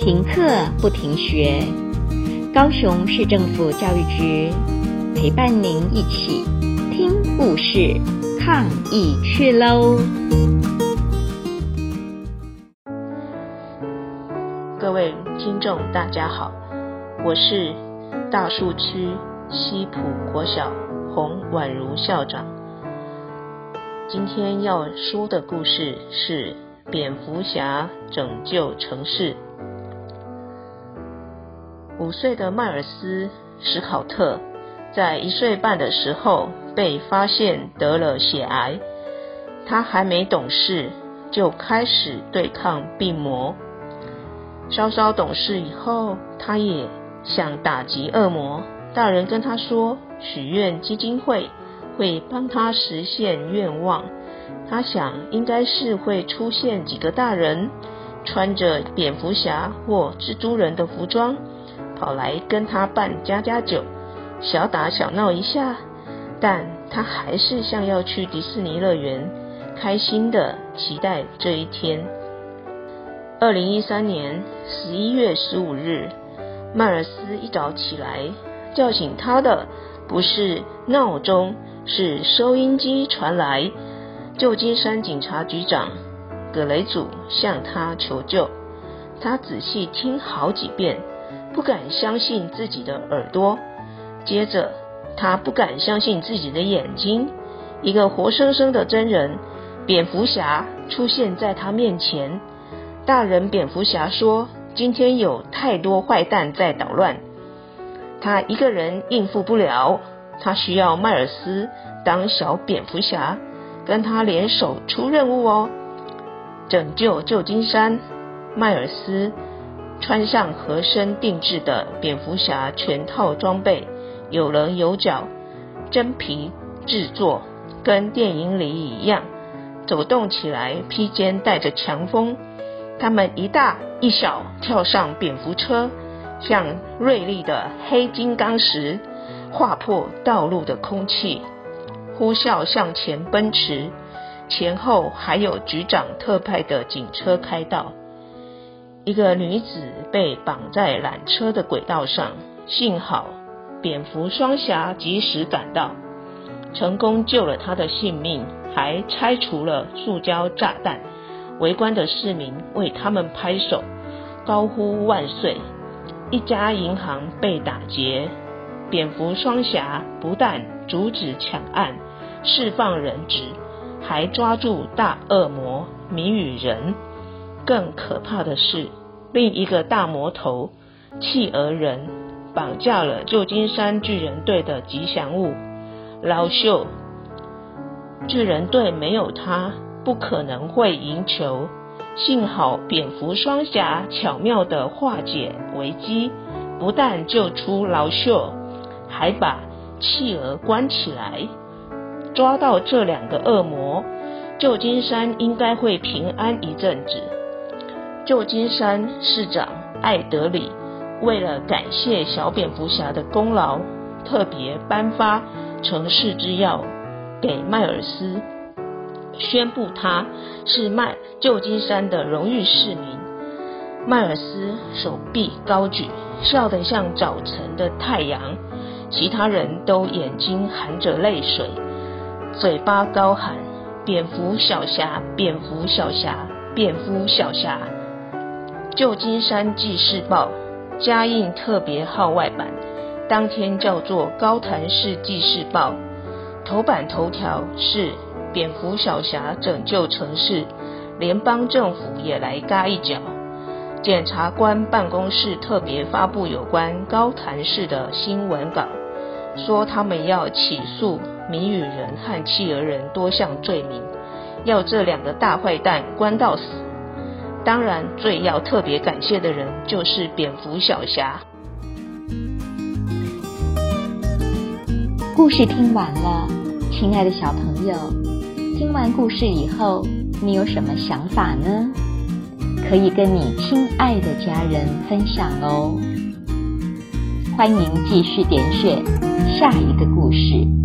停课不停学，高雄市政府教育局陪伴您一起听故事、抗疫去喽！各位听众，大家好，我是大树区西埔国小洪婉如校长。今天要说的故事是蝙蝠侠拯救城市。五岁的迈尔斯·史考特在一岁半的时候被发现得了血癌，他还没懂事就开始对抗病魔。稍稍懂事以后，他也想打击恶魔。大人跟他说，许愿基金会会帮他实现愿望。他想，应该是会出现几个大人，穿着蝙蝠侠或蜘蛛人的服装。跑来跟他办家家酒，小打小闹一下，但他还是像要去迪士尼乐园，开心的期待这一天。二零一三年十一月十五日，迈尔斯一早起来，叫醒他的不是闹钟，是收音机传来旧金山警察局长葛雷祖向他求救。他仔细听好几遍。不敢相信自己的耳朵，接着他不敢相信自己的眼睛，一个活生生的真人蝙蝠侠出现在他面前。大人蝙蝠侠说：“今天有太多坏蛋在捣乱，他一个人应付不了，他需要迈尔斯当小蝙蝠侠，跟他联手出任务哦，拯救旧金山。”迈尔斯。穿上合身定制的蝙蝠侠全套装备，有棱有角，真皮制作，跟电影里一样，走动起来披肩带着强风。他们一大一小跳上蝙蝠车，像锐利的黑金刚石，划破道路的空气，呼啸向前奔驰。前后还有局长特派的警车开道。一个女子被绑在缆车的轨道上，幸好蝙蝠双侠及时赶到，成功救了她的性命，还拆除了塑胶炸弹。围观的市民为他们拍手，高呼万岁。一家银行被打劫，蝙蝠双侠不但阻止抢案、释放人质，还抓住大恶魔谜语人。更可怕的是，另一个大魔头企鹅人绑架了旧金山巨人队的吉祥物老秀。巨人队没有他，不可能会赢球。幸好蝙蝠双侠巧妙地化解危机，不但救出老秀，还把企鹅关起来。抓到这两个恶魔，旧金山应该会平安一阵子。旧金山市长艾德里为了感谢小蝙蝠侠的功劳，特别颁发城市之钥给迈尔斯，宣布他是迈旧金山的荣誉市民。迈尔斯手臂高举，笑得像早晨的太阳，其他人都眼睛含着泪水，嘴巴高喊：“蝙蝠小侠，蝙蝠小侠，蝙蝠小侠。”旧金山纪事报加印特别号外版，当天叫做高谭市纪事报，头版头条是蝙蝠小侠拯救城市，联邦政府也来嘎一脚。检察官办公室特别发布有关高谭市的新闻稿，说他们要起诉谜语人和企鹅人多项罪名，要这两个大坏蛋关到死。当然，最要特别感谢的人就是蝙蝠小侠。故事听完了，亲爱的小朋友，听完故事以后，你有什么想法呢？可以跟你亲爱的家人分享哦。欢迎继续点选下一个故事。